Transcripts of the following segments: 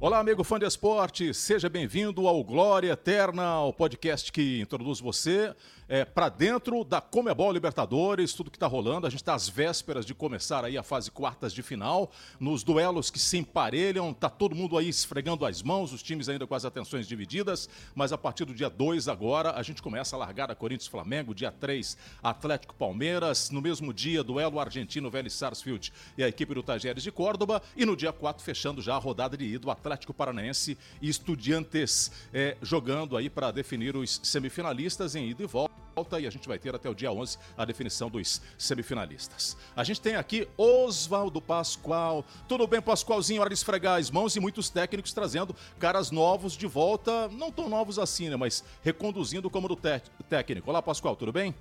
Olá, amigo fã de esporte, seja bem-vindo ao Glória Eterna, o podcast que introduz você é, para dentro da Comebol Libertadores, tudo que está rolando. A gente está às vésperas de começar aí a fase quartas de final, nos duelos que se emparelham, tá todo mundo aí esfregando as mãos, os times ainda com as atenções divididas, mas a partir do dia 2 agora a gente começa a largar a Corinthians-Flamengo, dia 3 Atlético-Palmeiras, no mesmo dia duelo argentino Vélez Sarsfield e a equipe do Tajeres de Córdoba. E no dia 4 fechando já a rodada de ida, Atlético Paranaense e Estudiantes é, jogando aí para definir os semifinalistas em ida e volta e a gente vai ter até o dia 11 a definição dos semifinalistas. A gente tem aqui Oswaldo Pascoal. Tudo bem, Pascoalzinho? Hora de esfregar as mãos e muitos técnicos trazendo caras novos de volta, não tão novos assim, né? Mas reconduzindo como do técnico. Olá, Pascoal, tudo bem?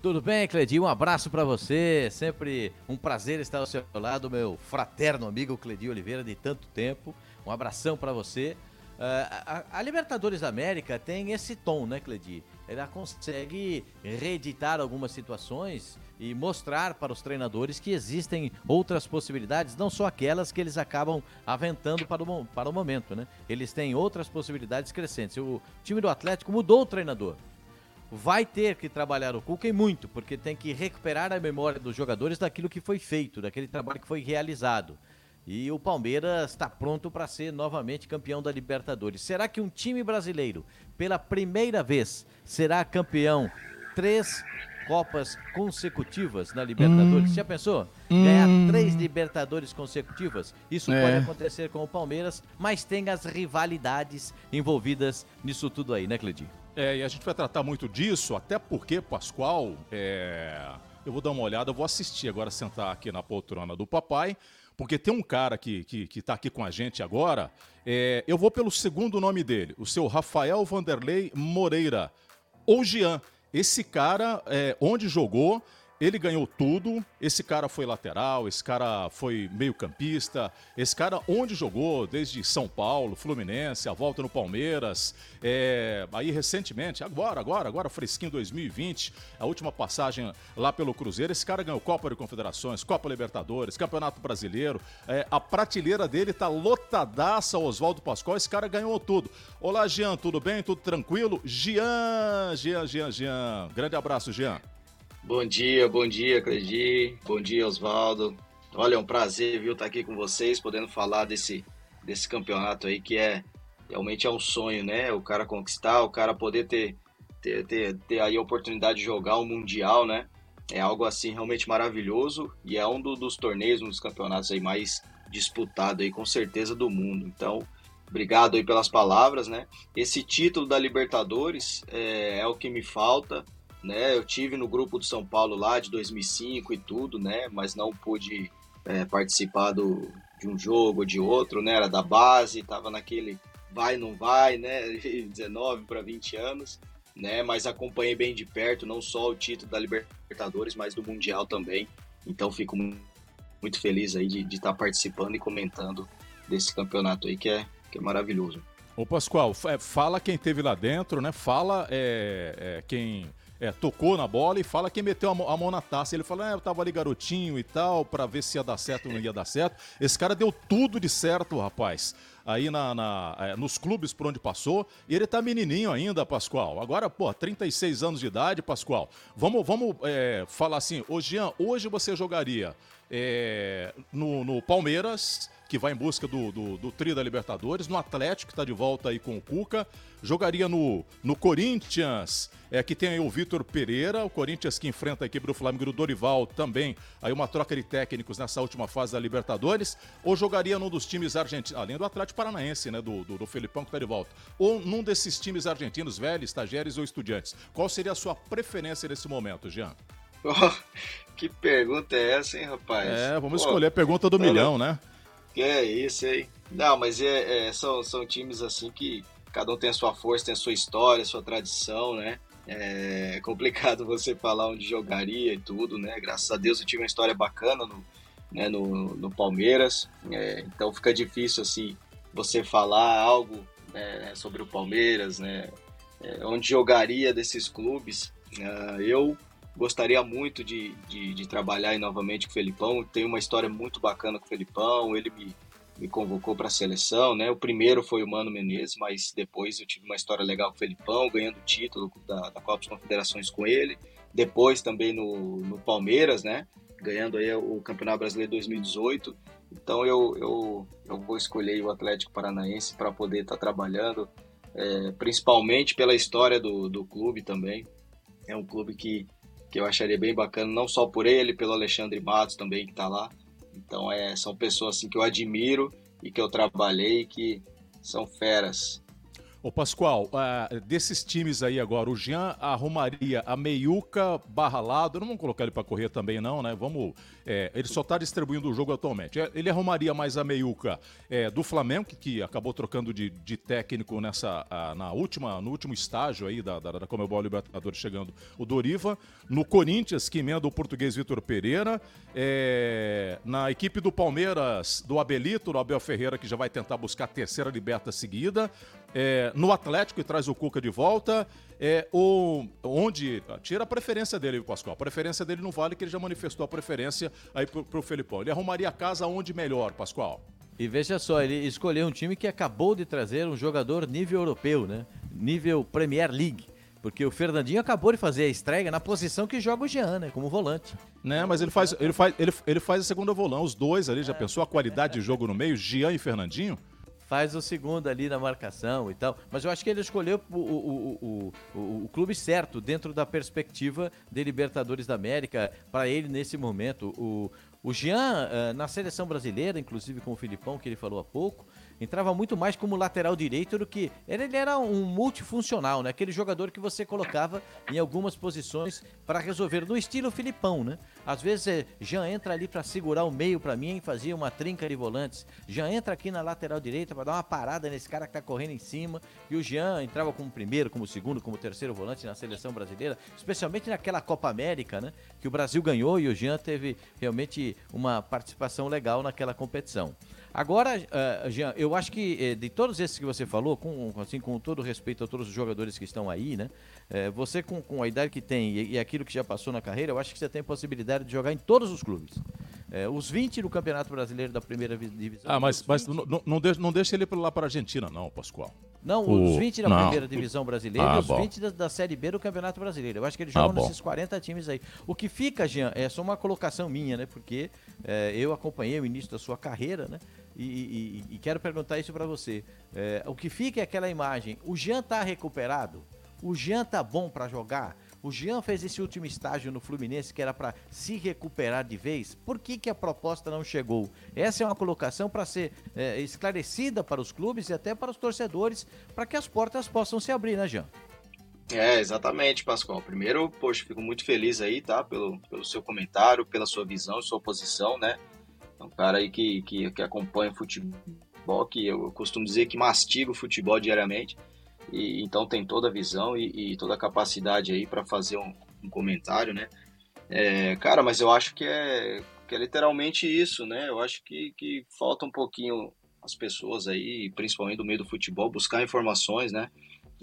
Tudo bem, Cledi? Um abraço para você. Sempre um prazer estar ao seu lado, meu fraterno amigo Cledi Oliveira, de tanto tempo. Um abração para você. Uh, a, a, Libertadores da América tem esse tom, né, Cledi? ela consegue reeditar algumas situações e mostrar para os treinadores que existem outras possibilidades, não só aquelas que eles acabam aventando para o, para o momento, né? Eles têm outras possibilidades crescentes. O time do Atlético mudou o treinador. Vai ter que trabalhar o Cuca e muito, porque tem que recuperar a memória dos jogadores daquilo que foi feito, daquele trabalho que foi realizado. E o Palmeiras está pronto para ser novamente campeão da Libertadores. Será que um time brasileiro, pela primeira vez, será campeão três Copas consecutivas na Libertadores? Hum. Já pensou? Ganhar hum. três Libertadores consecutivas? Isso é. pode acontecer com o Palmeiras, mas tem as rivalidades envolvidas nisso tudo aí, né, Cledinho? É, e a gente vai tratar muito disso, até porque, Pascoal, é... eu vou dar uma olhada, eu vou assistir agora, sentar aqui na poltrona do papai porque tem um cara que que, que tá aqui com a gente agora. É, eu vou pelo segundo nome dele, o seu Rafael Vanderlei Moreira, ou Jean. Esse cara, é, onde jogou, ele ganhou tudo. Esse cara foi lateral, esse cara foi meio-campista. Esse cara, onde jogou, desde São Paulo, Fluminense, a volta no Palmeiras. É, aí, recentemente, agora, agora, agora, fresquinho 2020, a última passagem lá pelo Cruzeiro. Esse cara ganhou Copa de Confederações, Copa Libertadores, Campeonato Brasileiro. É, a prateleira dele tá lotadaça, Oswaldo Pascoal. Esse cara ganhou tudo. Olá, Jean, tudo bem? Tudo tranquilo? Jean, Jean, Jean, Jean. Grande abraço, Jean. Bom dia, bom dia, Cledi. Bom dia, Oswaldo. Olha, é um prazer, viu, estar aqui com vocês, podendo falar desse, desse campeonato aí que é realmente é um sonho, né? O cara conquistar, o cara poder ter, ter, ter, ter aí a oportunidade de jogar o um Mundial, né? É algo assim realmente maravilhoso e é um do, dos torneios, um dos campeonatos aí mais disputado aí com certeza do mundo. Então, obrigado aí pelas palavras, né? Esse título da Libertadores é, é o que me falta né? Eu tive no grupo do São Paulo lá de 2005 e tudo, né? Mas não pude é, participar do, de um jogo ou de outro, né? Era da base, tava naquele vai não vai, né? 19 para 20 anos, né? Mas acompanhei bem de perto não só o título da Libertadores, mas do Mundial também. Então fico muito feliz aí de estar tá participando e comentando desse campeonato aí que é, que é maravilhoso. Ô Pascoal, é, fala quem teve lá dentro, né? Fala é, é, quem é, tocou na bola e fala quem meteu a mão, a mão na taça. Ele fala, ah, eu tava ali garotinho e tal, para ver se ia dar certo ou não ia dar certo. Esse cara deu tudo de certo, rapaz. Aí na, na é, nos clubes por onde passou. E ele tá menininho ainda, Pascoal. Agora, pô, 36 anos de idade, Pascoal. Vamos, vamos é, falar assim, ô Jean, hoje você jogaria é, no, no Palmeiras que vai em busca do, do, do Tri da Libertadores, no Atlético, que está de volta aí com o Cuca, jogaria no, no Corinthians, é, que tem aí o Vitor Pereira, o Corinthians que enfrenta a equipe do Flamengo do Dorival também, aí uma troca de técnicos nessa última fase da Libertadores, ou jogaria num dos times argentinos, além do Atlético Paranaense, né, do, do, do Felipão que está de volta, ou num desses times argentinos, velhos, estagiários ou estudiantes. Qual seria a sua preferência nesse momento, Jean? Oh, que pergunta é essa, hein, rapaz? É, vamos Pô, escolher a pergunta do milhão, né? É isso aí. Não, mas é, é, são, são times assim que cada um tem a sua força, tem a sua história, a sua tradição, né? É complicado você falar onde jogaria e tudo, né? Graças a Deus eu tive uma história bacana no, né, no, no Palmeiras, é, então fica difícil assim você falar algo né, sobre o Palmeiras, né? É, onde jogaria desses clubes. Uh, eu gostaria muito de, de, de, trabalhar novamente com o Felipão. Tem uma história muito bacana com o Felipão. Ele me, me convocou para a seleção, né? O primeiro foi o Mano Menezes, mas depois eu tive uma história legal com o Felipão, ganhando o título da, da Copa das Confederações com ele. Depois também no, no Palmeiras, né? Ganhando aí o Campeonato Brasileiro 2018. Então eu, eu, eu vou escolher o Atlético Paranaense para poder estar tá trabalhando, é, principalmente pela história do, do clube também. É um clube que, que eu acharia bem bacana, não só por ele, pelo Alexandre Matos também que está lá. Então é, são pessoas assim, que eu admiro e que eu trabalhei que são feras. Ô Pascoal, uh, desses times aí agora, o Jean arrumaria a meiuca barra lado, não vamos colocar ele para correr também não, né? Vamos, é, ele só está distribuindo o jogo atualmente. É, ele arrumaria mais a meiuca é, do Flamengo, que, acabou trocando de, de técnico nessa, uh, na última, no último estágio aí da, da, da Comebol Libertadores chegando o Doriva, no Corinthians, que emenda o português Vitor Pereira, é, na equipe do Palmeiras, do Abelito, o Abel Ferreira, que já vai tentar buscar a terceira liberta seguida, é, no Atlético e traz o Cuca de volta. É, o, onde. Tira a preferência dele, Pascoal. A preferência dele não vale, que ele já manifestou a preferência aí pro, pro Felipão. Ele arrumaria a casa onde melhor, Pascoal. E veja só, ele escolheu um time que acabou de trazer um jogador nível europeu, né? Nível Premier League. Porque o Fernandinho acabou de fazer a estreia na posição que joga o Jean, né? Como volante. Né, mas ele faz, ele faz, ele, ele faz a segunda volão. Os dois ali, já é. pensou a qualidade de jogo no meio, Jean e Fernandinho? Faz o segundo ali na marcação e tal. Mas eu acho que ele escolheu o, o, o, o clube certo dentro da perspectiva de Libertadores da América para ele nesse momento. O, o Jean, eh, na seleção brasileira, inclusive com o Filipão, que ele falou há pouco, entrava muito mais como lateral direito do que. Ele era um multifuncional, né? Aquele jogador que você colocava em algumas posições para resolver, no estilo Filipão, né? Às vezes é, Jean entra ali para segurar o meio para mim e fazia uma trinca de volantes. Jean entra aqui na lateral direita para dar uma parada nesse cara que tá correndo em cima. E o Jean entrava como primeiro, como segundo, como terceiro volante na seleção brasileira, especialmente naquela Copa América, né? Que o Brasil ganhou e o Jean teve realmente uma participação legal naquela competição. Agora, uh, Jean, eu acho que eh, de todos esses que você falou, com, assim, com todo respeito a todos os jogadores que estão aí, né? Eh, você com, com, a idade que tem e, e, aquilo que já passou na carreira, eu acho que você tem possibilidade de jogar em todos os clubes. Os 20 do Campeonato Brasileiro da primeira divisão. Ah, mas, mas não, não, deixa, não deixa ele lá para a Argentina, não, Pascoal. Não, o... os 20 da não. primeira divisão brasileira ah, e os bom. 20 da, da, Série B do Campeonato Brasileiro. Eu acho que ele joga ah, nesses 40 times aí. O que fica, Jean, é só uma colocação minha, né? Porque eu acompanhei o início da sua carreira, né? E, e, e quero perguntar isso para você. É, o que fica é aquela imagem. O Jean tá recuperado? O Jean tá bom para jogar? O Jean fez esse último estágio no Fluminense que era para se recuperar de vez. Por que, que a proposta não chegou? Essa é uma colocação para ser é, esclarecida para os clubes e até para os torcedores, para que as portas possam se abrir, né, Jean? É, exatamente, Pascoal. Primeiro, poxa, fico muito feliz aí, tá? Pelo, pelo seu comentário, pela sua visão, sua posição, né? É um cara aí que, que, que acompanha futebol, que eu costumo dizer que mastiga o futebol diariamente. E, então tem toda a visão e, e toda a capacidade aí para fazer um, um, comentário, né? É, cara, mas eu acho que é, que é literalmente isso, né? Eu acho que, que falta um pouquinho as pessoas aí, principalmente do meio do futebol, buscar informações, né?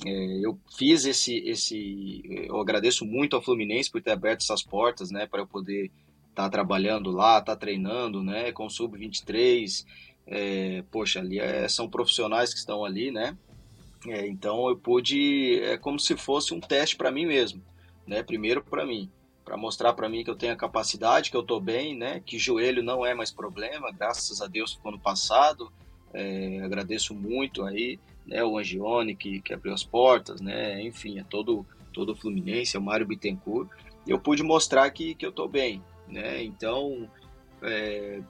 É, eu fiz esse, esse, eu agradeço muito ao Fluminense por ter aberto essas portas, né, para eu poder tá trabalhando lá, tá treinando, né, com sub-23, é, poxa, ali é, são profissionais que estão ali, né, é, então eu pude, é como se fosse um teste para mim mesmo, né, primeiro para mim, para mostrar para mim que eu tenho a capacidade, que eu tô bem, né, que joelho não é mais problema, graças a Deus ficou no passado, é, agradeço muito aí, né, o Angione que, que abriu as portas, né, enfim, é todo, todo o Fluminense, é o Mário Bittencourt, eu pude mostrar que, que eu tô bem, né? Então, é,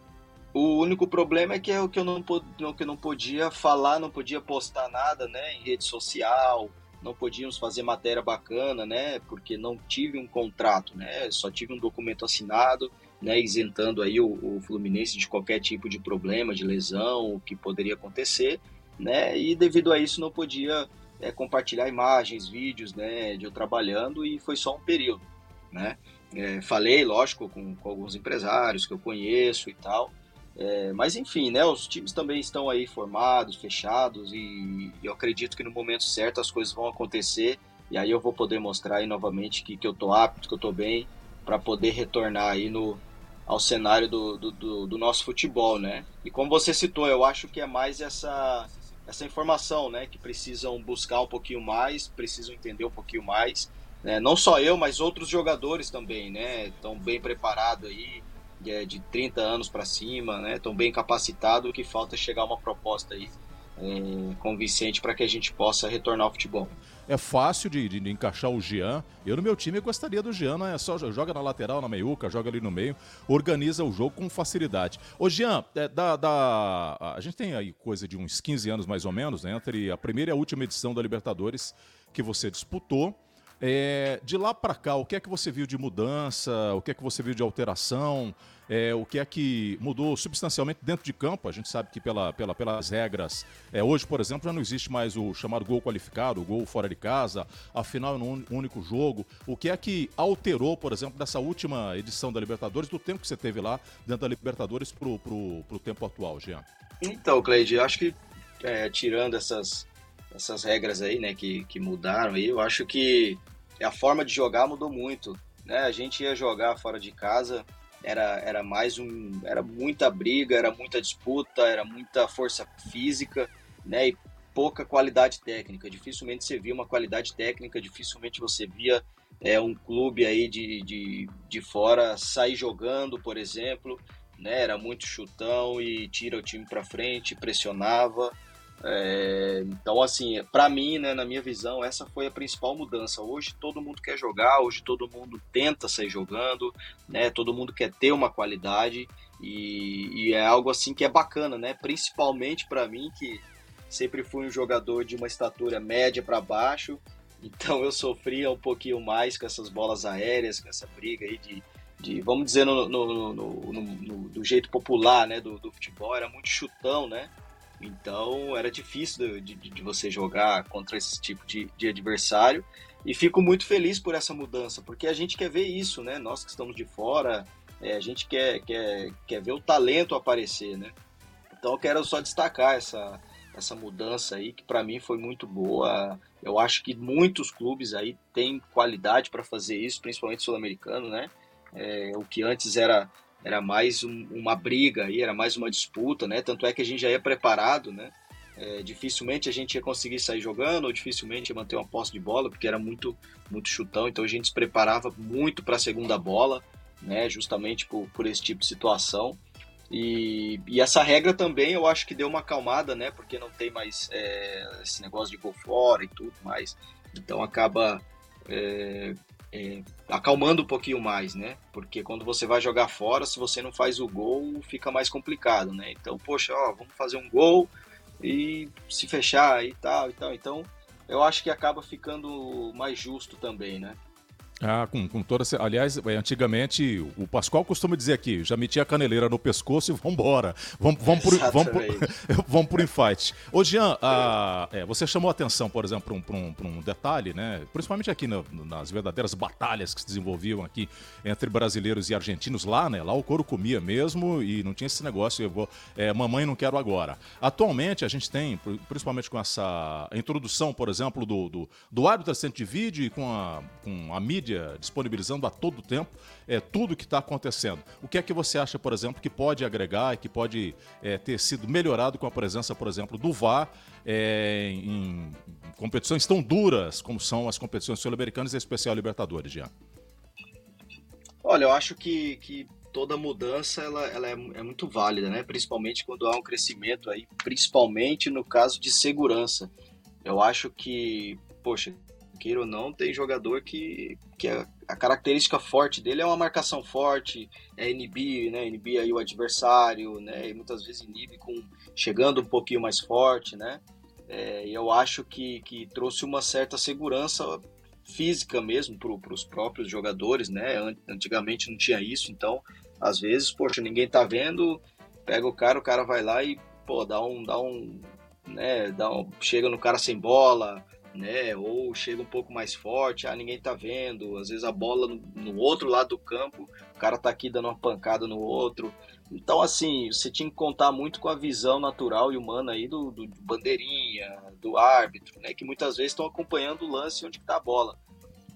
o único problema é que é o que eu não, que eu não podia falar, não podia postar nada, né? Em rede social, não podíamos fazer matéria bacana, né? Porque não tive um contrato, né? Só tive um documento assinado, né? Isentando aí o, o Fluminense de qualquer tipo de problema, de lesão, o que poderia acontecer, né? E devido a isso não podia é, compartilhar imagens, vídeos, né? De eu trabalhando e foi só um período, né? É, falei, lógico, com, com, alguns empresários que eu conheço e tal. É, mas enfim, né, os times também estão aí formados, fechados e, eu acredito que no momento certo as coisas vão acontecer e aí eu vou poder mostrar aí novamente que, que eu tô apto, que eu tô bem para poder retornar aí no, ao cenário do, do, do, nosso futebol, né? E como você citou, eu acho que é mais essa, essa informação, né? Que precisam buscar um pouquinho mais, precisam entender um pouquinho mais. Né? Não só eu, mas outros jogadores também, né? Estão bem preparados aí, de, de 30 anos para cima, né? Estão bem capacitados, o que falta é chegar uma proposta aí é, convincente para que a gente possa retornar ao futebol é fácil de, de, de, encaixar o Jean. Eu no meu time gostaria do Jean, né? É só joga na lateral, na meiuca, joga ali no meio, organiza o jogo com facilidade. Ô Jean, é, da, da, a gente tem aí coisa de uns 15 anos mais ou menos, né? Entre a primeira e a última edição da Libertadores que você disputou. É, de lá para cá, o que é que você viu de mudança? O que é que você viu de alteração? É, o que é que mudou substancialmente dentro de campo? A gente sabe que pela, pela, pelas regras, é, hoje, por exemplo, já não existe mais o chamado gol qualificado, o gol fora de casa, afinal é um único jogo. O que é que alterou, por exemplo, dessa última edição da Libertadores, do tempo que você teve lá dentro da Libertadores para o tempo atual, Jean? Então, Cleide, acho que é, tirando essas essas regras aí, né, que, que mudaram aí, eu acho que a forma de jogar mudou muito, né? A gente ia jogar fora de casa, era, era mais um, era muita briga, era muita disputa, era muita força física, né? E pouca qualidade técnica. Dificilmente você via uma qualidade técnica, dificilmente você via é, um clube aí de, de, de fora sair jogando, por exemplo, né? Era muito chutão e tira o time para frente, pressionava. É, então, assim, para mim, né, na minha visão, essa foi a principal mudança. Hoje todo mundo quer jogar, hoje todo mundo tenta sair jogando, né? Todo mundo quer ter uma qualidade e, e é algo assim que é bacana, né? Principalmente para mim que sempre fui um jogador de uma estatura média para baixo, então eu sofria um pouquinho mais com essas bolas aéreas, com essa briga aí de, de vamos dizer no, no, no, no, do jeito popular, né, do, do futebol, era muito chutão, né? Então era difícil de, de, de você jogar contra esse tipo de, de, adversário. E fico muito feliz por essa mudança, porque a gente quer ver isso, né? Nós que estamos de fora, é, a gente quer, quer, quer ver o talento aparecer, né? Então eu quero só destacar essa, essa mudança aí, que para mim foi muito boa. Eu acho que muitos clubes aí têm qualidade para fazer isso, principalmente sul-americano, né? É, o que antes era era mais um, uma briga aí, era mais uma disputa, né? Tanto é que a gente já ia preparado, né? É, dificilmente a gente ia conseguir sair jogando, ou dificilmente ia manter uma posse de bola, porque era muito, muito chutão, então a gente se preparava muito para a segunda bola, né? Justamente por, por esse tipo de situação. E, e, essa regra também eu acho que deu uma acalmada, né? Porque não tem mais é, esse negócio de gol fora e tudo mais. Então acaba é, é, acalmando um pouquinho mais, né? Porque quando você vai jogar fora, se você não faz o gol, fica mais complicado, né? Então, poxa, ó, vamos fazer um gol e se fechar e tal e tal. Então, eu acho que acaba ficando mais justo também, né? Ah, com, com toda. Aliás, é, antigamente, o Pascoal costuma dizer aqui: já metia a caneleira no pescoço e vambora. Vamos, vamos, por infight. Ô, Jean, a, é, você chamou a atenção, por exemplo, para um, um, um, detalhe, né? Principalmente aqui no, nas verdadeiras batalhas que se desenvolviam aqui entre brasileiros e argentinos lá, né? Lá o couro comia mesmo e não tinha esse negócio, eu vou. É, mamãe não quero agora. Atualmente, a gente tem, principalmente com essa introdução, por exemplo, do, do, do árbitro assistente de vídeo e com a, com a mídia mídia disponibilizando a todo tempo é, tudo que está acontecendo. O que é que você acha, por exemplo, que pode agregar e que pode é, ter sido melhorado com a presença, por exemplo, do VAR é, em competições tão duras como são as competições sul-americanas e especial Libertadores, Jean? Olha, eu acho que, que toda mudança ela, ela é, é, muito válida, né? Principalmente quando há um crescimento aí, principalmente no caso de segurança. Eu acho que, poxa, queira ou não, tem jogador que, que a, a, característica forte dele é uma marcação forte, é inibir, né? Inibir aí o adversário, né? E muitas vezes inibe com chegando um pouquinho mais forte, né? É, eu acho que, que trouxe uma certa segurança física mesmo para os próprios jogadores, né? Antigamente não tinha isso, então às vezes, poxa, ninguém tá vendo, pega o cara, o cara vai lá e pô, dá um, dá um, né? Dá um, chega no cara sem bola, né? Ou chega um pouco mais forte, ah, ninguém tá vendo. Às vezes a bola no, no, outro lado do campo, o cara tá aqui dando uma pancada no outro. Então, assim, você tinha que contar muito com a visão natural e humana aí do, do, do bandeirinha, do árbitro, né? Que muitas vezes estão acompanhando o lance onde que tá a bola.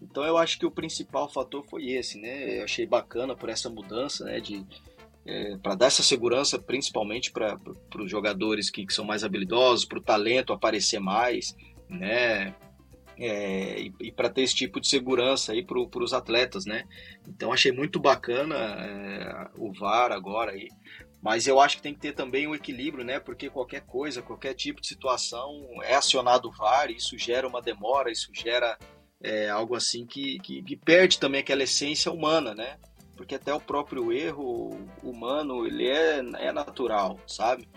Então eu acho que o principal fator foi esse, né? Eu achei bacana por essa mudança, né? De é, para dar essa segurança, principalmente para os jogadores que, que, são mais habilidosos, para o talento aparecer mais, né? É, e, e para ter esse tipo de segurança aí para os atletas, né? Então achei muito bacana é, o VAR agora aí, mas eu acho que tem que ter também um equilíbrio, né? Porque qualquer coisa, qualquer tipo de situação é acionado o VAR, isso gera uma demora, isso gera é, algo assim que, que, que, perde também aquela essência humana, né? Porque até o próprio erro humano, ele é, é natural, sabe?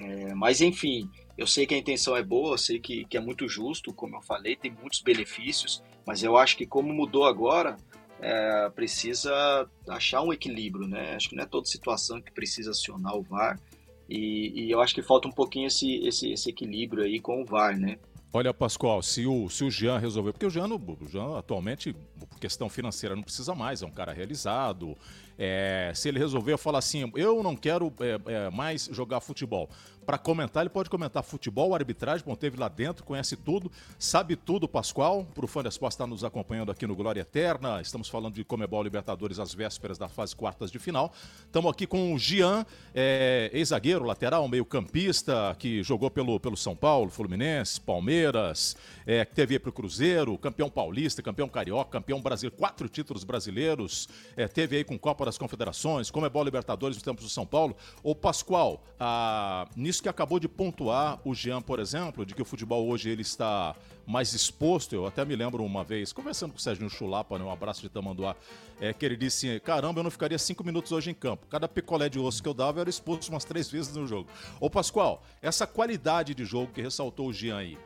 É, mas enfim, eu sei que a intenção é boa, eu sei que, que é muito justo, como eu falei, tem muitos benefícios, mas eu acho que como mudou agora, é, precisa achar um equilíbrio, né? Acho que não é toda situação que precisa acionar o VAR. E, e eu acho que falta um pouquinho esse, esse, esse, equilíbrio aí com o VAR, né? Olha, Pascoal, se o, se o Jean resolveu, porque o Jean, o Jean atualmente, por questão financeira, não precisa mais, é um cara realizado. É, se ele resolver falar assim, eu não quero é, é, mais jogar futebol, para comentar, ele pode comentar futebol, arbitragem, bom, teve lá dentro, conhece tudo, sabe tudo, Pascoal. Para o fã da Esporte estar nos acompanhando aqui no Glória Eterna, estamos falando de Comebol Libertadores às vésperas da fase quartas de final. Estamos aqui com o Gian, é, ex-zagueiro, lateral, meio-campista, que jogou pelo, pelo São Paulo, Fluminense, Palmeiras, é, que teve para o Cruzeiro, campeão paulista, campeão carioca, campeão brasileiro, quatro títulos brasileiros, é, teve aí com Copa das Confederações, Comebol Libertadores nos tempos do São Paulo. O Pascoal, a, nisso isso que acabou de pontuar o Jean, por exemplo, de que o futebol hoje ele está mais exposto. Eu até me lembro uma vez, conversando com o Sérgio Chulapa, né, um abraço de Tamanduá, é, que ele disse: caramba, eu não ficaria cinco minutos hoje em campo. Cada picolé de osso que eu dava era exposto umas três vezes no jogo. Ô Pascoal, essa qualidade de jogo que ressaltou o Jean aí.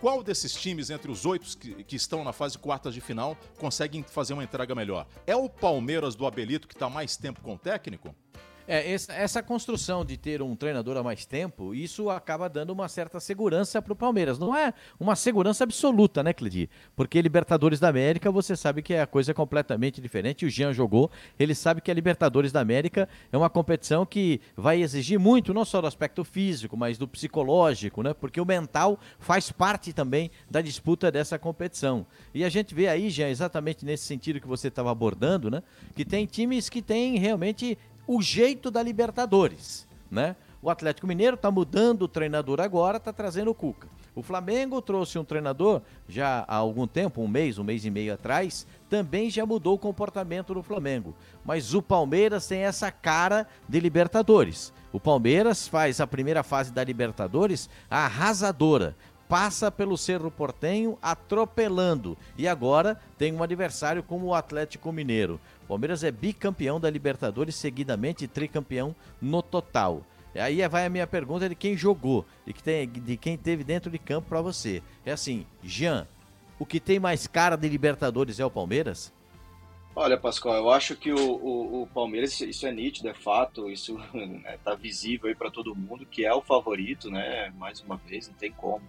Qual desses times, entre os oito que, que, estão na fase quartas de final, conseguem fazer uma entrega melhor? É o Palmeiras do Abelito que está mais tempo com o técnico? É, essa construção de ter um treinador há mais tempo, isso acaba dando uma certa segurança para o Palmeiras. Não é uma segurança absoluta, né, Cledi? Porque Libertadores da América, você sabe que é a coisa completamente diferente. O Jean jogou, ele sabe que a Libertadores da América é uma competição que vai exigir muito, não só do aspecto físico, mas do psicológico, né? Porque o mental faz parte também da disputa dessa competição. E a gente vê aí, Jean, exatamente nesse sentido que você estava abordando, né? Que tem times que têm realmente o jeito da Libertadores, né? O Atlético Mineiro está mudando o treinador agora, está trazendo o Cuca. O Flamengo trouxe um treinador já há algum tempo, um mês, um mês e meio atrás, também já mudou o comportamento do Flamengo. Mas o Palmeiras tem essa cara de Libertadores. O Palmeiras faz a primeira fase da Libertadores arrasadora passa pelo Cerro Portenho atropelando e agora tem um adversário como o Atlético Mineiro. Palmeiras é bicampeão da Libertadores, seguidamente tricampeão no total. Aí vai a minha pergunta de quem jogou, de, que tem, de quem teve dentro de campo para você. É assim, Jean, o que tem mais cara de Libertadores é o Palmeiras? Olha, Pascoal, eu acho que o, o, o Palmeiras, isso é nítido, é fato, isso está né, visível aí para todo mundo, que é o favorito, né? Mais uma vez, não tem como.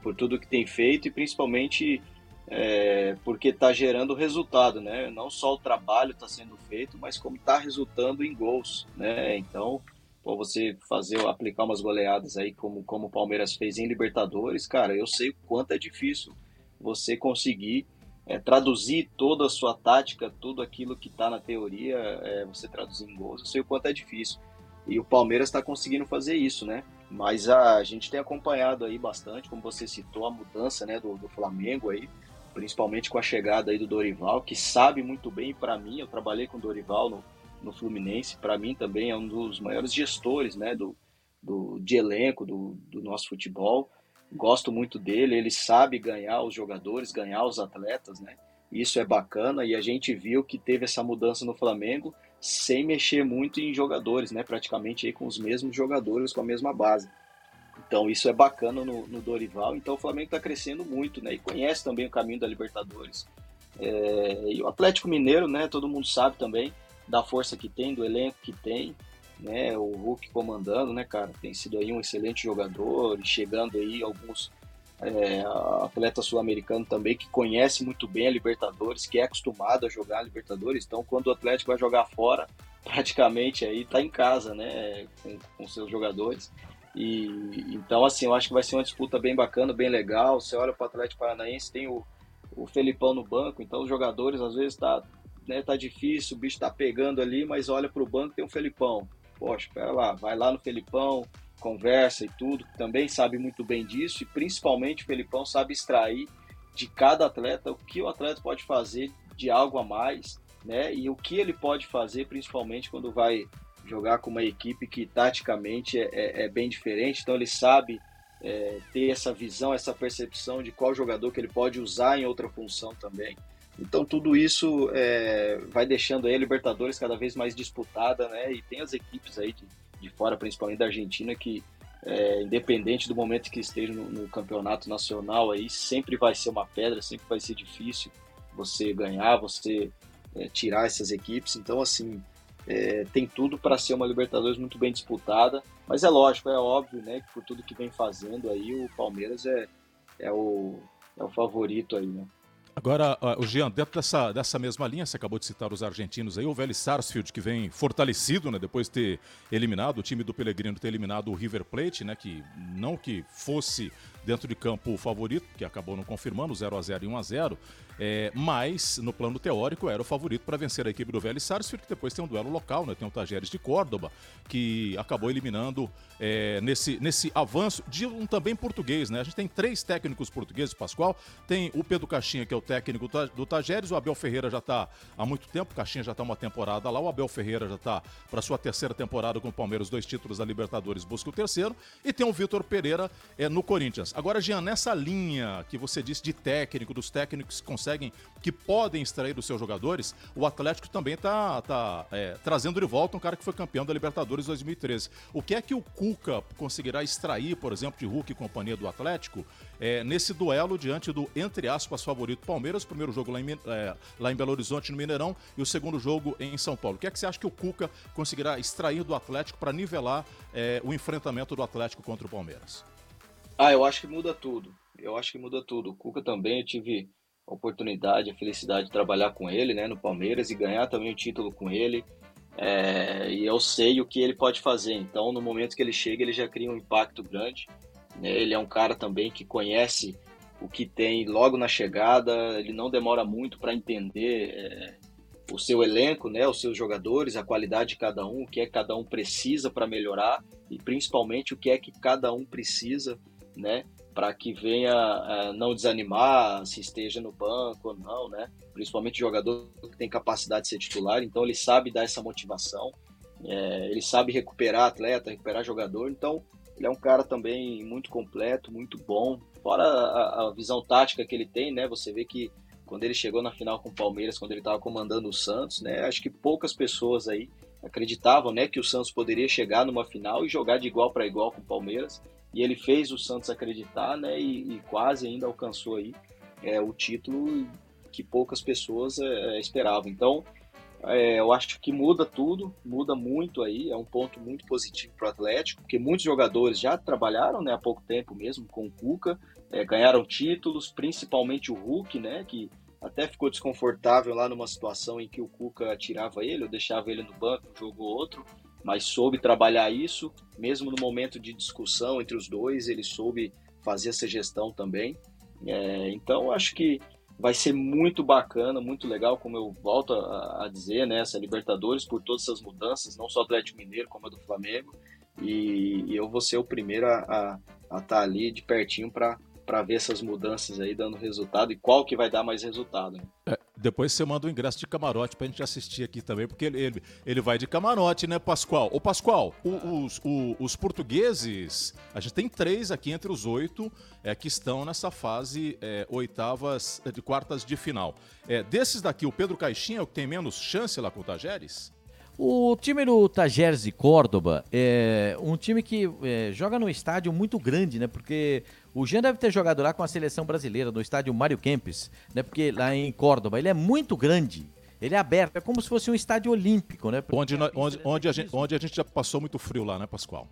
Por tudo que tem feito e principalmente é, porque está gerando resultado, né? Não só o trabalho está sendo feito, mas como está resultando em gols, né? Então, pô, você fazer, aplicar umas goleadas aí como, como o Palmeiras fez em Libertadores, cara, eu sei o quanto é difícil você conseguir é, traduzir toda a sua tática, tudo aquilo que está na teoria, é, você traduzir em gols, eu sei o quanto é difícil. E o Palmeiras está conseguindo fazer isso, né? Mas a, a gente tem acompanhado aí bastante, como você citou, a mudança né, do, do Flamengo aí principalmente com a chegada aí do Dorival, que sabe muito bem, para mim, eu trabalhei com o Dorival no, no Fluminense, para mim também é um dos maiores gestores né, do, do, de elenco do, do nosso futebol. Gosto muito dele, ele sabe ganhar os jogadores, ganhar os atletas, né? Isso é bacana e a gente viu que teve essa mudança no Flamengo sem mexer muito em jogadores, né? Praticamente aí com os mesmos jogadores, com a mesma base. Então isso é bacana no, no Dorival. Então o Flamengo está crescendo muito, né? E conhece também o caminho da Libertadores. É, e o Atlético Mineiro, né? Todo mundo sabe também da força que tem, do elenco que tem, né? O Hulk comandando, né, cara? Tem sido aí um excelente jogador, chegando aí alguns é, sul-americano também que conhece muito bem a Libertadores, que é acostumado a jogar a Libertadores. Então, quando o Atlético vai jogar fora, praticamente aí tá em casa, né, com, com seus jogadores. E então assim, eu acho que vai ser uma disputa bem bacana, bem legal. Você olha para o Atlético Paranaense, tem o, o Felipão no banco, então os jogadores às vezes tá, né, tá difícil, o bicho tá pegando ali, mas olha para o banco tem o Felipão. Poxa, espera lá, vai lá no Felipão, conversa e tudo, também sabe muito bem disso e principalmente o Felipão sabe extrair de cada atleta o que o atleta pode fazer de algo a mais, né? E o que ele pode fazer, principalmente quando vai jogar com uma equipe que taticamente é, é, é bem diferente. Então ele sabe é, ter essa visão, essa percepção de qual jogador que ele pode usar em outra função também. Então tudo isso é, vai deixando a Libertadores cada vez mais disputada, né? E tem as equipes aí de, de fora, principalmente da Argentina, que é, independente do momento que esteja no, no, campeonato nacional aí, sempre vai ser uma pedra, sempre vai ser difícil você ganhar, você é, tirar essas equipes. Então assim é, tem tudo para ser uma Libertadores muito bem disputada. Mas é lógico, é óbvio, né, que por tudo que vem fazendo aí, o Palmeiras é, é, o, é o favorito aí, né? Agora, o Jean, dentro dessa, dessa mesma linha, você acabou de citar os argentinos aí, o Vélez Sarsfield, que vem fortalecido, né, depois de ter eliminado, o time do Pellegrino ter eliminado o River Plate, né, que não que fosse dentro de campo o favorito, que acabou não confirmando, 0 a 0 e 1 a 0 é, mas no plano teórico era o favorito para vencer a equipe do Vélez Sarsfield, que depois tem um duelo local, né? Tem o Tajeres de Córdoba, que acabou eliminando é, nesse, nesse avanço de um também português, né? A gente tem três técnicos portugueses, Pascoal. Tem o Pedro Caixinha, que é o técnico do Tajeres, o Abel Ferreira já está há muito tempo, Caixinha já está uma temporada lá, o Abel Ferreira já está para sua terceira temporada com o Palmeiras, dois títulos da Libertadores, busca o terceiro, e tem o Vitor Pereira é, no Corinthians. Agora, Jean, nessa linha que você disse de técnico, dos técnicos que conseguem, que podem extrair dos seus jogadores, o Atlético também está tá, é, trazendo de volta um cara que foi campeão da Libertadores 2013. O que é que o Cuca conseguirá extrair, por exemplo, de Hulk e companhia do Atlético, é, nesse duelo diante do, entre aspas, favorito Palmeiras, primeiro jogo lá em, é, lá em Belo Horizonte, no Mineirão, e o segundo jogo em São Paulo. O que é que você acha que o Cuca conseguirá extrair do Atlético para nivelar é, o enfrentamento do Atlético contra o Palmeiras? Ah, eu acho que muda tudo. Eu acho que muda tudo. O Cuca também, eu tive a oportunidade, a felicidade de trabalhar com ele, né, no Palmeiras e ganhar também o título com ele. É, e eu sei o que ele pode fazer. Então, no momento que ele chega, ele já cria um impacto grande. Né? Ele é um cara também que conhece o que tem logo na chegada. Ele não demora muito para entender é, o seu elenco, né, os seus jogadores, a qualidade de cada um, o que é que cada um precisa para melhorar e principalmente o que é que cada um precisa né? Para que venha é, não desanimar se esteja no banco ou não, né? Principalmente jogador que tem capacidade de ser titular, então ele sabe dar essa motivação, é, ele sabe recuperar atleta, recuperar jogador, então ele é um cara também muito completo, muito bom. Fora a, a visão tática que ele tem, né? Você vê que quando ele chegou na final com o Palmeiras, quando ele estava comandando o Santos, né? Acho que poucas pessoas aí acreditavam, né, que o Santos poderia chegar numa final e jogar de igual para igual com o Palmeiras e ele fez o Santos acreditar, né? E, e quase ainda alcançou aí é, o título que poucas pessoas é, é, esperavam. Então, é, eu acho que muda tudo, muda muito aí, é um ponto muito positivo para o Atlético, porque muitos jogadores já trabalharam né, há pouco tempo mesmo com o Cuca, é, ganharam títulos, principalmente o Hulk, né, que até ficou desconfortável lá numa situação em que o Cuca tirava ele, ou deixava ele no banco um jogo ou outro, mas soube trabalhar isso, mesmo no momento de discussão entre os dois, ele soube fazer essa gestão também. É, então, acho que vai ser muito bacana, muito legal, como eu volto a, a dizer, né, essa Libertadores, por todas essas mudanças, não só Atlético Mineiro, como a do Flamengo, e, e eu vou ser o primeiro a estar tá ali de pertinho para para ver essas mudanças aí dando resultado e qual que vai dar mais resultado. Né? É, depois você manda o um ingresso de camarote para a gente assistir aqui também, porque ele, ele, ele, vai de camarote, né, Pascoal? Ô, Pascoal, o, os, o, os portugueses, a gente tem três aqui entre os oito é, que estão nessa fase é, oitavas de quartas de final. É, desses daqui, o Pedro Caixinha é o que tem menos chance lá com o Tajeres? O time do Tajeres de Córdoba é um time que é, joga num estádio muito grande, né? Porque o Jean deve ter jogado lá com a seleção brasileira, no estádio Mário Kempes, né? Porque lá em Córdoba ele é muito grande. Ele é aberto, é como se fosse um estádio olímpico, né? Onde, onde, onde, a gente, onde a gente já passou muito frio lá, né, Pascoal?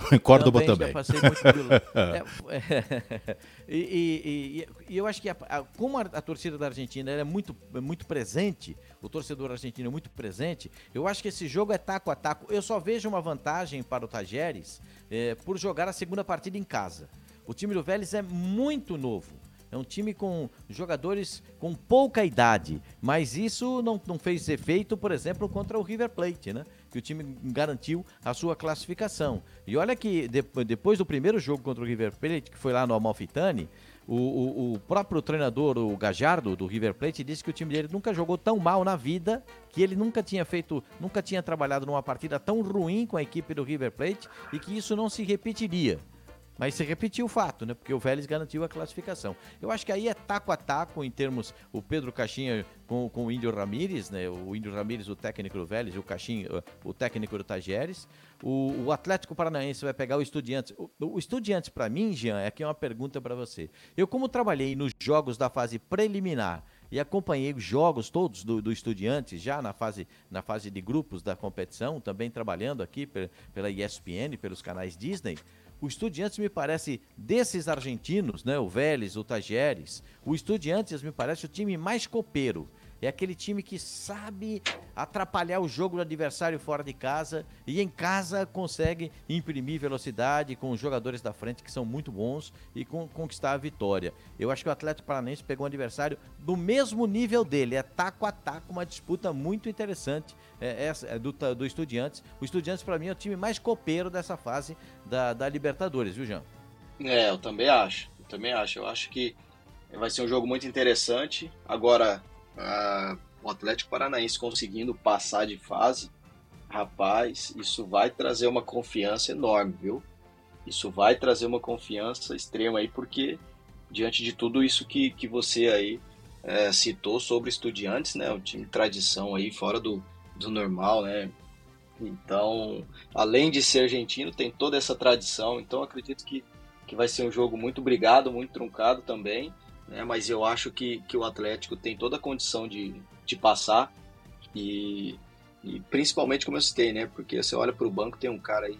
Em Córdoba também. também. passei muito é, é, e, e, e, eu acho que a, a, como a, a, torcida da Argentina é muito, é muito presente, o torcedor argentino é muito presente, eu acho que esse jogo é taco a taco. Eu só vejo uma vantagem para o Tajeres é, por jogar a segunda partida em casa. O time do Vélez é muito novo. É um time com jogadores com pouca idade, mas isso não, não fez efeito, por exemplo, contra o River Plate, né? Que o time garantiu a sua classificação. E olha que depois do primeiro jogo contra o River Plate, que foi lá no Amalfitani, o, o, o, próprio treinador, o Gajardo, do River Plate, disse que o time dele nunca jogou tão mal na vida, que ele nunca tinha feito, nunca tinha trabalhado numa partida tão ruim com a equipe do River Plate e que isso não se repetiria. Mas se repetiu o fato, né? Porque o Vélez garantiu a classificação. Eu acho que aí é taco a taco em termos o Pedro Caixinha com, com o Índio Ramírez, né? O Índio Ramírez, o técnico do Vélez, o Caixinha, o técnico do Tajeres. O, o Atlético Paranaense vai pegar o Estudiantes. O, o Estudiantes, para mim, Jean, é aqui uma pergunta para você. Eu, como trabalhei nos jogos da fase preliminar e acompanhei os jogos todos do, do Estudiantes já na fase, na fase de grupos da competição, também trabalhando aqui pela ESPN, pelos canais Disney. O Estudiantes me parece, desses argentinos, né, o Vélez, o Tajeres, o Estudiantes me parece o time mais copeiro. É aquele time que sabe atrapalhar o jogo do adversário fora de casa e em casa consegue imprimir velocidade com os jogadores da frente que são muito bons e com, conquistar a vitória. Eu acho que o Atlético Paranaense pegou um adversário do mesmo nível dele, é taco a taco, uma disputa muito interessante é, é, é do, do Estudiantes. O Estudiantes, para mim, é o time mais copeiro dessa fase da, da Libertadores, viu, Jean? É, eu também acho. Eu também acho. Eu acho que vai ser um jogo muito interessante. Agora, o Atlético Paranaense conseguindo passar de fase, rapaz, isso vai trazer uma confiança enorme, viu? Isso vai trazer uma confiança extrema aí, porque diante de tudo isso que, que você aí é, citou sobre estudiantes, né? O time tradição aí fora do, do normal, né? Então, além de ser argentino, tem toda essa tradição. Então, acredito que, que vai ser um jogo muito brigado, muito truncado também. Né? Mas eu acho que, que o Atlético tem toda a condição de, de passar. E, e principalmente, como eu citei, né? Porque você olha para o banco, tem um cara aí,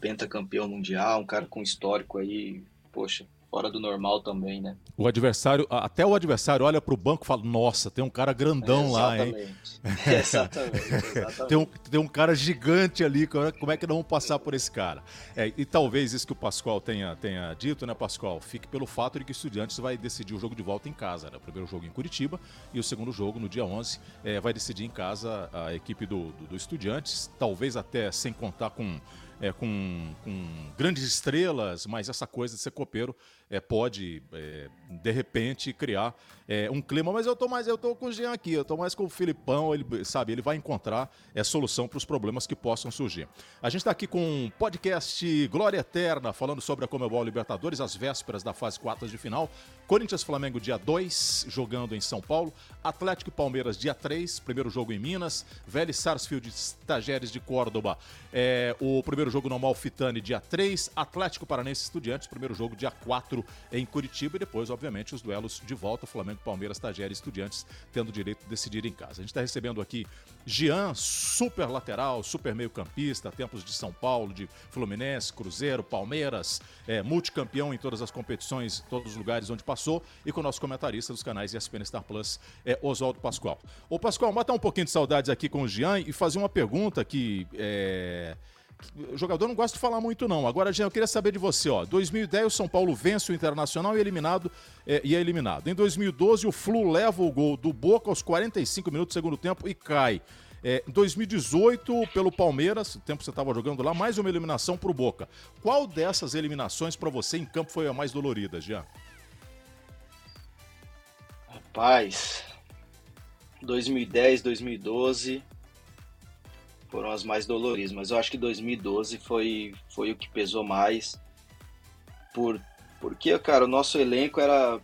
pentacampeão mundial, um cara com histórico aí, poxa, fora do normal também, né? O adversário, até o adversário olha para o banco e fala: Nossa, tem um cara grandão é, lá, hein? exatamente, exatamente. tem, um, tem um cara gigante ali, como é que não vamos passar por esse cara? É, e talvez isso que o Pascoal tenha, tenha dito, né, Pascoal, fique pelo fato de que o Estudiantes vai decidir o jogo de volta em casa. Né? O primeiro jogo em Curitiba e o segundo jogo no dia 11 é, vai decidir em casa a equipe do, do, do Estudiantes, talvez até sem contar com é, com, com, grandes estrelas, mas essa coisa de ser copeiro é, pode, é, de repente, criar é, um clima. Mas eu tô mais, eu tô com o Jean aqui, eu tô mais com o Filipão, ele sabe, ele vai encontrar é, solução para os problemas que possam surgir. A gente está aqui com um podcast Glória Eterna, falando sobre a Comebol Libertadores, as vésperas da fase 4 de final. Corinthians Flamengo dia 2, jogando em São Paulo. Atlético Palmeiras dia 3, primeiro jogo em Minas. Vélez Sarsfield Tajeres de Córdoba, é, o primeiro jogo no Amalfitani, dia 3. Atlético Paranense Estudiantes, primeiro jogo, dia 4 em Curitiba. E depois, obviamente, os duelos de volta: Flamengo, Palmeiras, Tagere Estudiantes, tendo direito de decidir em casa. A gente está recebendo aqui Jean, super lateral, super meio-campista, tempos de São Paulo, de Fluminense, Cruzeiro, Palmeiras, é, multicampeão em todas as competições, todos os lugares onde passou, e com o nosso comentarista dos canais ESPN Star Plus, é, Oswaldo Pascoal. Ô, Pascoal, matar um pouquinho de saudades aqui com o Jean e fazer uma pergunta que. É o jogador não gosta de falar muito, não. Agora, Jean, eu queria saber de você, ó. 2010, o São Paulo vence o Internacional e é eliminado, é, e é eliminado. Em 2012, o Flu leva o gol do Boca aos 45 minutos do segundo tempo e cai. É, em 2018, pelo Palmeiras, o tempo que você estava jogando lá, mais uma eliminação para o Boca. Qual dessas eliminações para você em campo foi a mais dolorida, Jean? Rapaz, 2010, 2012 foram as mais doloridas, mas eu acho que 2012 foi, foi o que pesou mais. Por, porque, cara, o nosso elenco era.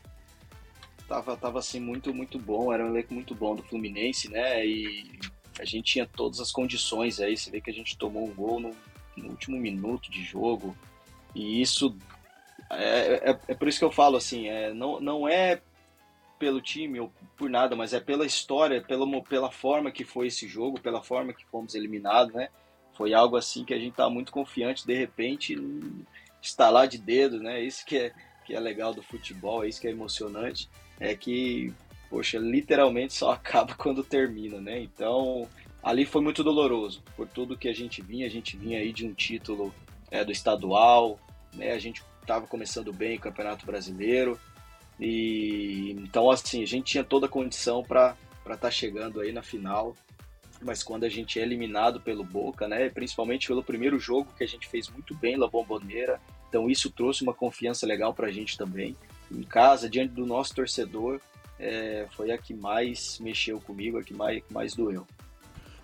Tava, tava assim muito, muito bom, era um elenco muito bom do Fluminense, né? E a gente tinha todas as condições aí. Você vê que a gente tomou um gol no, no último minuto de jogo. E isso. É, é, é por isso que eu falo assim, é, não, não é pelo time ou por nada, mas é pela história, pela, pela forma que foi esse jogo, pela forma que fomos eliminados, né? Foi algo assim que a gente tá muito confiante, de repente, estalar de dedo, né? Isso que é, que é legal do futebol, é isso que é emocionante, é que, poxa, literalmente só acaba quando termina, né? Então, ali foi muito doloroso, por tudo que a gente vinha, a gente vinha aí de um título é, do estadual, né? A gente estava começando bem o Campeonato Brasileiro, E então assim, a gente tinha toda a condição para estar tá chegando aí na final. Mas quando a gente é eliminado pelo Boca, né, principalmente pelo primeiro jogo que a gente fez muito bem La Bombonera, então isso trouxe uma confiança legal para a gente também. Em casa, diante do nosso torcedor, é, foi a que mais mexeu comigo, a que mais, mais doeu.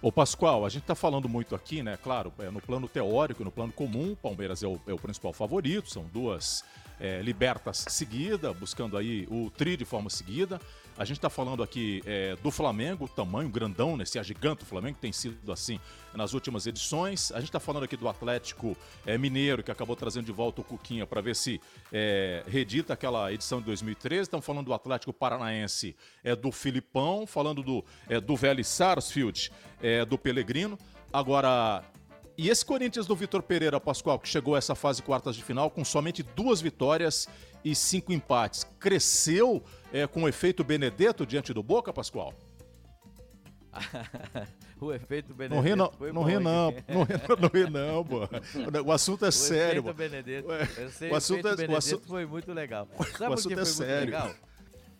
Ô Pascoal, a gente está falando muito aqui, né? Claro, é, no plano teórico, no plano comum, Palmeiras é o, é o principal favorito, são duas é, libertas seguida, buscando aí o tri de forma seguida. A gente está falando aqui é, do Flamengo, tamanho grandão, né? Esse agigante, o Flamengo tem sido assim nas últimas edições. A gente está falando aqui do Atlético é, Mineiro, que acabou trazendo de volta o Cuquinha para ver se é, redita aquela edição de 2013. Estamos falando do Atlético Paranaense, é, do Filipão, falando do, é, do Vélez Sarsfield, é, do Pelegrino. Agora, e esse Corinthians do Vitor Pereira Pascoal, que chegou a essa fase quartas de final com somente duas vitórias e cinco empates, cresceu é, com o efeito Benedetto diante do Boca, Pascoal? o efeito Benedetto. Não ri não, não ri não, não ri não, não, ri não, pô. O assunto é o sério. Efeito Benedetto. Eu sei, o, assunto é, Benedetto o assunto foi muito legal. Sabe o assunto é sério. Legal?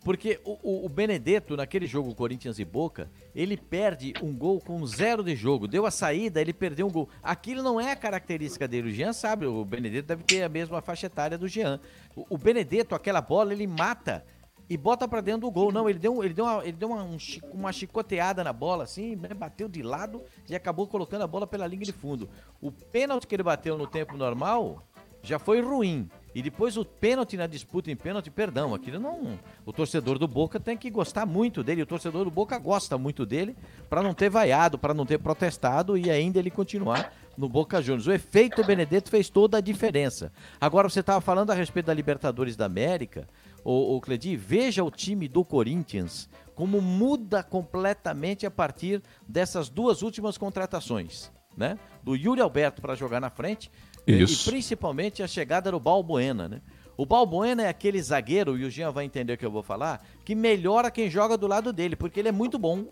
Porque o, o, o, Benedetto, naquele jogo Corinthians e Boca, ele perde um gol com zero de jogo. Deu a saída, ele perdeu um gol. Aquilo não é a característica dele. O Jean sabe, o Benedetto deve ter a mesma faixa etária do Jean. O, o Benedetto, aquela bola, ele mata e bota para dentro do gol. Não, ele deu, ele deu, uma, ele deu uma, um, uma chicoteada na bola, assim, né, bateu de lado e acabou colocando a bola pela linha de fundo. O pênalti que ele bateu no tempo normal já foi ruim. E depois o pênalti na disputa em pênalti, perdão, aquilo não. O torcedor do Boca tem que gostar muito dele. O torcedor do Boca gosta muito dele para não ter vaiado, para não ter protestado e ainda ele continuar no Boca Juniors. O efeito Benedetto fez toda a diferença. Agora você estava falando a respeito da Libertadores da América. O, o Cledi, veja o time do Corinthians como muda completamente a partir dessas duas últimas contratações, né? Do Yuri Alberto para jogar na frente isso. E principalmente a chegada do Balbuena, né? O Balbuena é aquele zagueiro, e o Jean vai entender o que eu vou falar, que melhora quem joga do lado dele, porque ele é muito bom.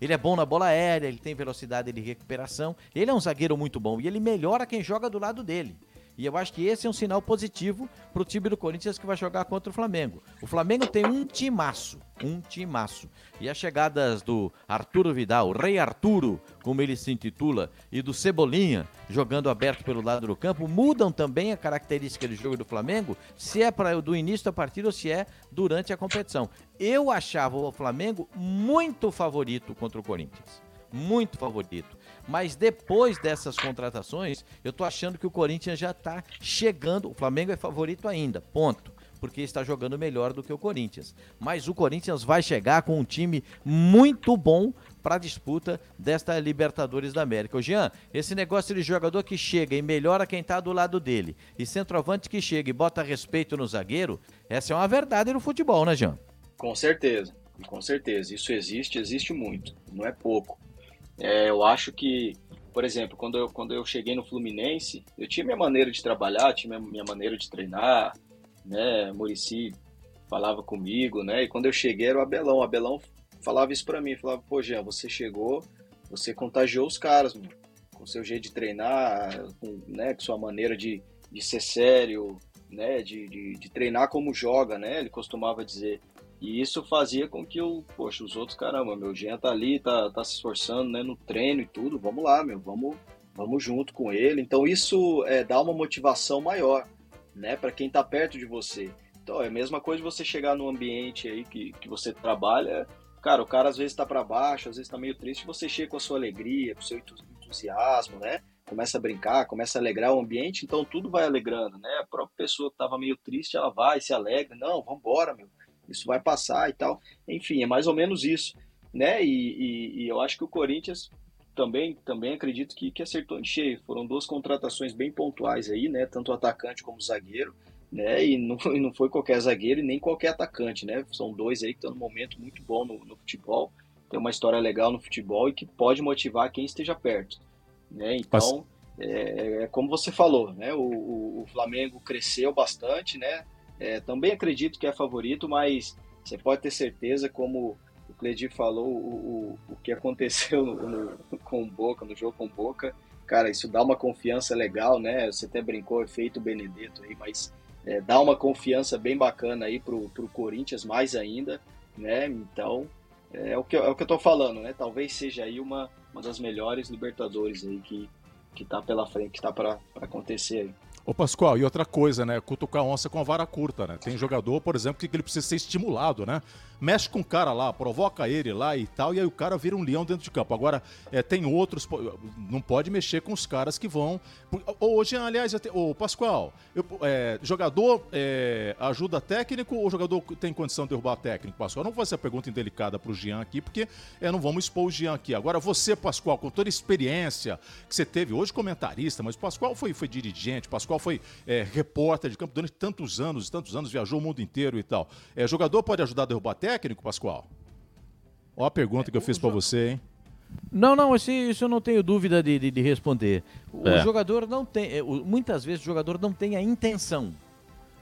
Ele é bom na bola aérea, ele tem velocidade de recuperação. Ele é um zagueiro muito bom e ele melhora quem joga do lado dele. E eu acho que esse é um sinal positivo para o time do Corinthians que vai jogar contra o Flamengo. O Flamengo tem um timaço, um timaço. E as chegadas do Arturo Vidal, o Rei Arturo, como ele se intitula, e do Cebolinha, jogando aberto pelo lado do campo, mudam também a característica do jogo do Flamengo, se é para do início da partida ou se é durante a competição. Eu achava o Flamengo muito favorito contra o Corinthians. Muito favorito. Mas depois dessas contratações, eu tô achando que o Corinthians já está chegando. O Flamengo é favorito ainda, ponto. Porque está jogando melhor do que o Corinthians. Mas o Corinthians vai chegar com um time muito bom para a disputa desta Libertadores da América. O Jean, esse negócio de jogador que chega e melhora quem está do lado dele, e centroavante que chega e bota respeito no zagueiro, essa é uma verdade no futebol, né, Jean? Com certeza, com certeza. Isso existe, existe muito, não é pouco. É, eu acho que, por exemplo, quando eu, quando eu cheguei no Fluminense, eu tinha minha maneira de trabalhar, tinha minha, minha maneira de treinar, né? Murici falava comigo, né? E quando eu cheguei era o Abelão. O Abelão falava isso para mim, falava, pô, Jean, você chegou, você contagiou os caras, mano, com seu jeito de treinar, com, né, com sua maneira de, de ser sério, né, de, de, de treinar como joga, né? Ele costumava dizer. E isso fazia com que eu, poxa, os outros, caramba, meu Jean tá ali, tá, tá se esforçando, né, no treino e tudo, vamos lá, meu, vamos, vamos junto com ele. Então isso é, dá uma motivação maior, né, para quem tá perto de você. Então é a mesma coisa você chegar num ambiente aí que, que você trabalha, cara, o cara às vezes tá para baixo, às vezes tá meio triste, você chega com a sua alegria, com o seu entusiasmo, né, começa a brincar, começa a alegrar o ambiente, então tudo vai alegrando, né, a própria pessoa que tava meio triste, ela vai, se alegra, não, vambora, meu, isso vai passar e tal. Enfim, é mais ou menos isso, né? E, e, e eu acho que o Corinthians também, também acredito que, que acertou em cheio. Foram duas contratações bem pontuais aí, né? Tanto o atacante como o zagueiro, né? E não, e não foi qualquer zagueiro e nem qualquer atacante, né? São dois aí que estão num momento muito bom no, no futebol, tem uma história legal no futebol e que pode motivar quem esteja perto, né? Então, é, é, como você falou, né? O, o, o Flamengo cresceu bastante, né? É, também acredito que é favorito, mas você pode ter certeza, como o Cledir falou, o, o, o que aconteceu no, no, com o Boca, no jogo com o Boca, cara, isso dá uma confiança legal, né? Você até brincou, efeito Benedetto aí, mas é, dá uma confiança bem bacana aí pro, pro Corinthians, mais ainda, né? Então, é o que, é o que eu tô falando, né? Talvez seja aí uma, uma das melhores Libertadores aí que, que tá pela frente, que tá para acontecer aí. Ô Pascoal, e outra coisa, né? Cutucar onça com a vara curta, né? Tem jogador, por exemplo, que ele precisa ser estimulado, né? Mexe com o cara lá, provoca ele lá e tal, e aí o cara vira um leão dentro de campo. Agora, é, tem outros, não pode mexer com os caras que vão. Hoje, aliás, ô Pascoal, eu, é, jogador é, ajuda técnico ou jogador tem condição de derrubar técnico, Pascoal? Não vou fazer a pergunta indelicada pro Jean aqui, porque é, não vamos expor o Jean aqui. Agora, você, Pascoal, com toda a experiência que você teve hoje, comentarista, mas Pascoal foi, foi dirigente, Pascoal foi é, repórter de campo durante tantos anos, tantos anos, viajou o mundo inteiro e tal. É, jogador pode ajudar a derrubar técnico, Pascoal? Olha a pergunta que eu fiz para você, hein? Não, não, isso, isso eu não tenho dúvida de, de, de responder. O é. jogador não tem. É, muitas vezes o jogador não tem a intenção.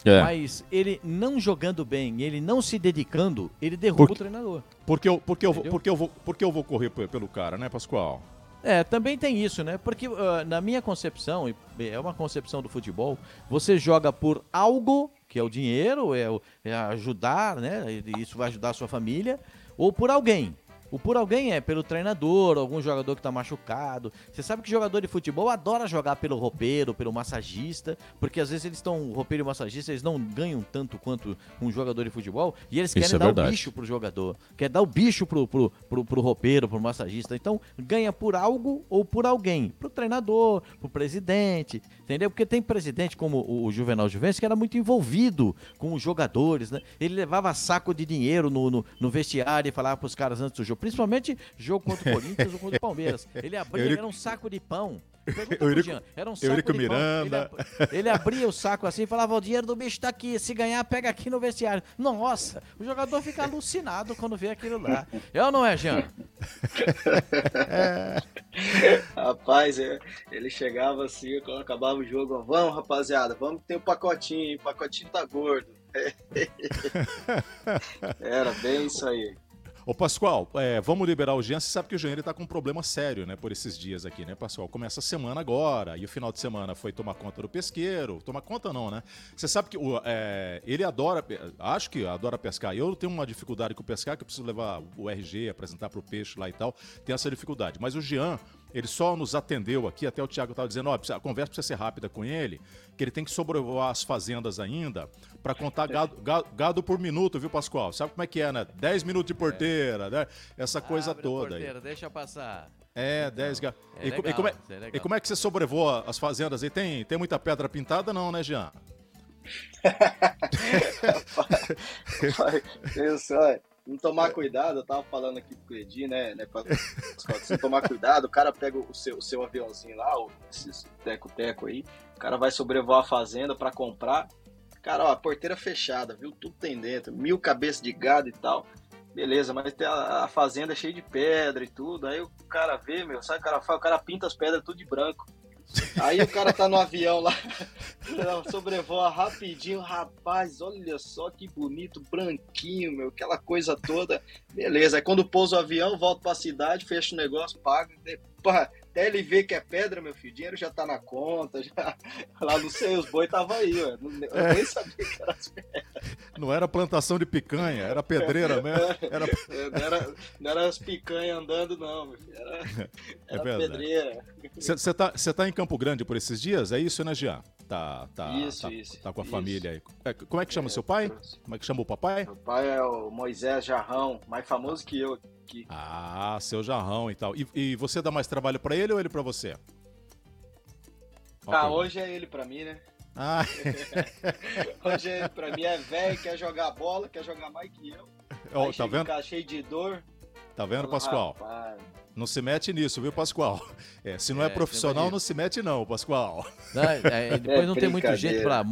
É. Mas ele não jogando bem, ele não se dedicando, ele derruba o treinador. Porque eu, porque, eu, porque, eu vou, porque eu vou correr pelo cara, né, Pascoal? É, também tem isso, né? Porque uh, na minha concepção, é uma concepção do futebol, você joga por algo, que é o dinheiro, é, é ajudar, né? Isso vai ajudar a sua família, ou por alguém. O por alguém é pelo treinador, algum jogador que está machucado. Você sabe que jogador de futebol adora jogar pelo roupeiro, pelo massagista, porque às vezes eles estão, roupeiro e massagista, eles não ganham tanto quanto um jogador de futebol, e eles querem é dar verdade. o bicho pro jogador, quer dar o bicho pro, pro, pro, pro roupeiro, pro massagista. Então, ganha por algo ou por alguém, pro treinador, pro presidente, entendeu? Porque tem presidente como o Juvenal Juventus que era muito envolvido com os jogadores, né? Ele levava saco de dinheiro no, no, no vestiário e falava pros caras antes do jogo Principalmente jogo contra o Corinthians ou contra o Palmeiras. Ele abria, Eurico... era um saco de pão. Eurico, era um saco Eurico de Miranda. pão. Ele, ele, abria o saco assim e falava: o dinheiro do bicho tá aqui. Se ganhar, pega aqui no vestiário. Nossa, o jogador fica alucinado quando vê aquilo lá. É ou não é, Jean? é. Rapaz, é, ele chegava assim, quando acabava o jogo, vamos, rapaziada, vamos ter o um pacotinho, o pacotinho tá gordo. Era bem isso aí. Ô, Pascoal, é, vamos liberar o Jean. Você sabe que o Jean está com um problema sério, né, por esses dias aqui, né, Pascoal? Começa a semana agora, e o final de semana foi tomar conta do pesqueiro. Tomar conta não, né? Você sabe que o, é, ele adora, acho que adora pescar. Eu tenho uma dificuldade com pescar, que eu preciso levar o RG, apresentar para o peixe lá e tal. Tem essa dificuldade. Mas o Jean, ele só nos atendeu aqui, até o Thiago estava dizendo, ó, a conversa precisa ser rápida com ele, que ele tem que sobrevoar as fazendas ainda para contar gado, gado, gado, por minuto, viu, Pascoal? Sabe como é que é, né? 10 minutos de porteira, né? Essa coisa Abre toda porteira, aí. Deixa passar. É, 10 gados. É e, e, como é, é e como é que você sobrevoa as fazendas aí? Tem, tem muita pedra pintada, não, né, Jean? Isso, olha não tomar cuidado, eu tava falando aqui pro Edi, né, né pra, se tomar cuidado, o cara pega o seu, o seu aviãozinho lá, esses teco-teco aí, o cara vai sobrevoar a fazenda para comprar, cara, ó, a porteira fechada, viu, tudo tem dentro, mil cabeças de gado e tal, beleza, mas tem a, a fazenda é cheia de pedra e tudo, aí o cara vê, meu, sabe o cara faz? O cara pinta as pedras tudo de branco, Aí o cara tá no avião lá, sobrevoa rapidinho, rapaz, olha só que bonito, branquinho, meu, aquela coisa toda. Beleza, aí quando pousa o avião, volta pra cidade, fecha o negócio, paga, até ele ver que é pedra, meu filho, o dinheiro já tá na conta, já. Lá não sei, os boi tava aí, ué. Eu é. nem sabia que era as pedras. Não era plantação de picanha, era pedreira mesmo. Era... Não, era, não era as picanhas andando, não, meu filho. Era, é era é pedreira. Você tá, tá em Campo Grande por esses dias? É isso, né, Jean? Tá, tá, isso, tá, isso, tá com a isso. família aí. É, como é que chama é, seu pai? Como é que chama o papai? Meu pai é o Moisés Jarrão, mais famoso que eu aqui. Ah, seu jarrão e tal. E, e você dá mais trabalho para ele ou ele para você? Ah, hoje é ele para mim, né? Ah. hoje é ele pra mim, é velho, quer jogar bola, quer jogar mais que eu. Oh, tá vendo? cheio de dor. Tá vendo, Pascoal? Rapaz, não se mete nisso, viu, Pascoal? É, se não é, é profissional, não se mete não, Pascoal. Não, é, é depois é não tem muito jeito para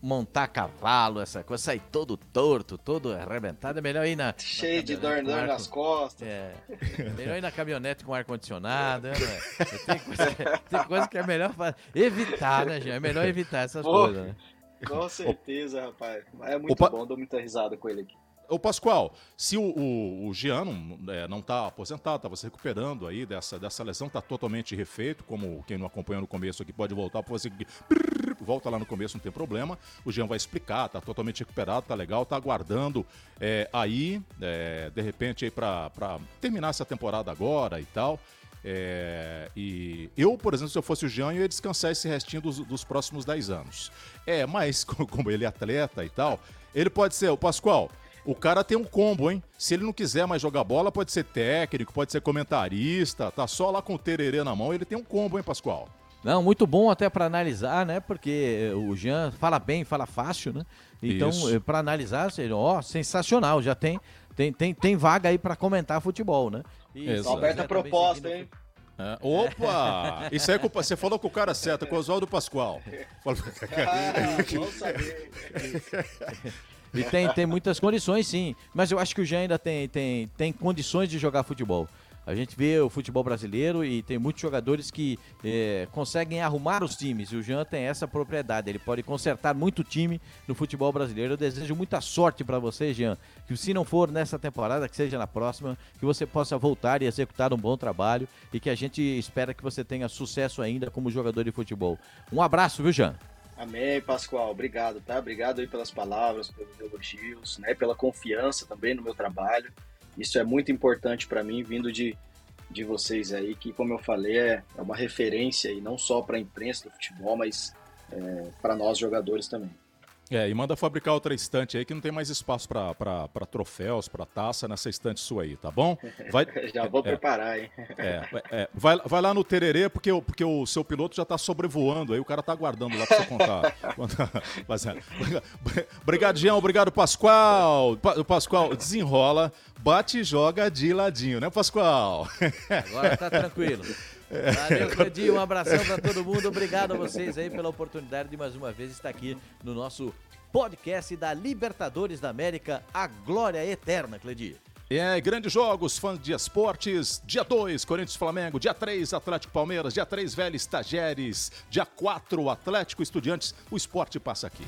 montar cavalo, essa coisa, sair todo torto, todo arrebentado. É melhor ir na. Cheio de dor, dor nas costas. É. Melhor ir na caminhonete com ar-condicionado. Né? Tem, coisa, tem coisa que é melhor evitar, né, gente? É melhor evitar essas Pô, coisas, né? Com certeza, rapaz. É muito Opa. bom, dou muita risada com ele aqui. Ô Pascoal, se o, o, o Jean não, é, não tá aposentado, estava se recuperando aí dessa, dessa lesão, tá totalmente refeito, como quem não acompanhou no começo aqui pode voltar para você volta lá no começo, não tem problema. O Jean vai explicar, tá totalmente recuperado, tá legal, tá aguardando é, aí, é, de repente, pra terminar essa temporada agora e tal. É, e eu, por exemplo, se eu fosse o Jean, eu ia descansar esse restinho dos, dos próximos 10 anos. É, mas como ele é atleta e tal, ele pode ser, o Pascoal, o cara tem um combo, hein? Se ele não quiser mais jogar bola, pode ser técnico, pode ser comentarista, tá só lá com o tererê na mão, ele tem um combo, hein, Pascoal? Não, muito bom até para analisar, né? Porque o Jean fala bem, fala fácil, né? Então, eh, para analisar, ó, sensacional, já tem tem, tem, tem vaga aí para comentar futebol, né? Isso. Aberta a proposta, hein? É. Opa! Isso aí é culpa. Você falou com o cara certo, com o Oswaldo Pascoal. ah, saber. E tem, tem muitas condições, sim. Mas eu acho que o Jean ainda tem, tem, tem condições de jogar futebol. A gente vê o futebol brasileiro e tem muitos jogadores que é, conseguem arrumar os times. E o Jean tem essa propriedade. Ele pode consertar muito time no futebol brasileiro. Eu desejo muita sorte para você, Jean. Que se não for nessa temporada, que seja na próxima, que você possa voltar e executar um bom trabalho e que a gente espera que você tenha sucesso ainda como jogador de futebol. Um abraço, viu, Jean? Amém, Pascoal. Obrigado, tá? Obrigado aí pelas palavras, pelos elogios, né? Pela confiança também no meu trabalho. Isso é muito importante para mim, vindo de, de vocês aí, que, como eu falei, é, é uma referência e não só para a imprensa do futebol, mas é, para nós jogadores também. É, e manda fabricar outra estante aí que não tem mais espaço para troféus, para taça nessa estante sua aí, tá bom? Vai, já vou é, preparar, hein? É, é, vai, vai lá no Tererê, porque, porque o seu piloto já tá sobrevoando aí, o cara tá aguardando lá para você contar. obrigado, Jean, obrigado, Pascoal. Pa, Pascoal, desenrola, bate e joga de ladinho, né, Pascoal? Agora tá tranquilo. Valeu, Cledinho. Um abração para todo mundo. Obrigado a vocês aí pela oportunidade de mais uma vez estar aqui no nosso podcast da Libertadores da América, a glória eterna, Cledinho. É, grandes jogos, fãs de esportes. Dia 2, Corinthians Flamengo. Dia 3, Atlético Palmeiras. Dia 3, Vélez Tajeres. Dia 4, Atlético Estudiantes. O esporte passa aqui.